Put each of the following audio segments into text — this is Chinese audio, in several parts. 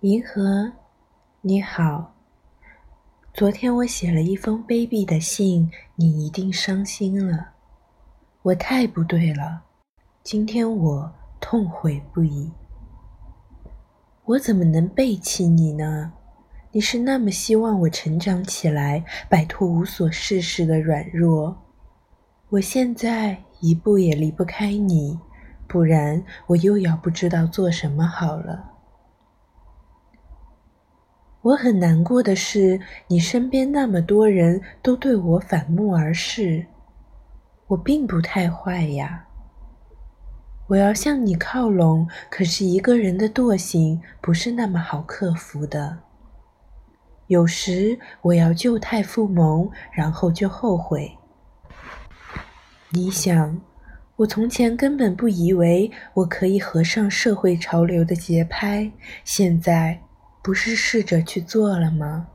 银河，你好。昨天我写了一封卑鄙的信，你一定伤心了。我太不对了，今天我痛悔不已。我怎么能背弃你呢？你是那么希望我成长起来，摆脱无所事事的软弱。我现在一步也离不开你，不然我又要不知道做什么好了。我很难过的是，你身边那么多人都对我反目而视。我并不太坏呀。我要向你靠拢，可是一个人的惰性不是那么好克服的。有时我要旧态复萌，然后就后悔。你想，我从前根本不以为我可以合上社会潮流的节拍，现在。不是试着去做了吗？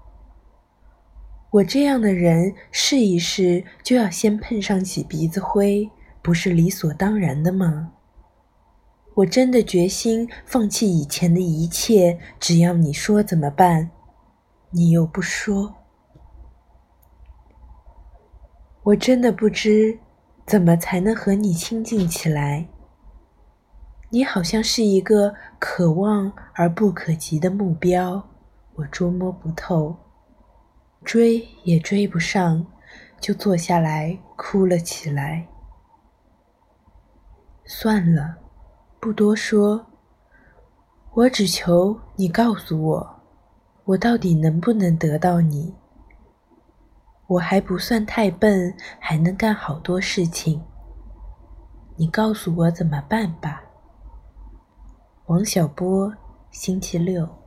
我这样的人试一试就要先碰上几鼻子灰，不是理所当然的吗？我真的决心放弃以前的一切，只要你说怎么办，你又不说。我真的不知怎么才能和你亲近起来。你好像是一个可望而不可及的目标，我捉摸不透，追也追不上，就坐下来哭了起来。算了，不多说，我只求你告诉我，我到底能不能得到你？我还不算太笨，还能干好多事情。你告诉我怎么办吧。王小波，星期六。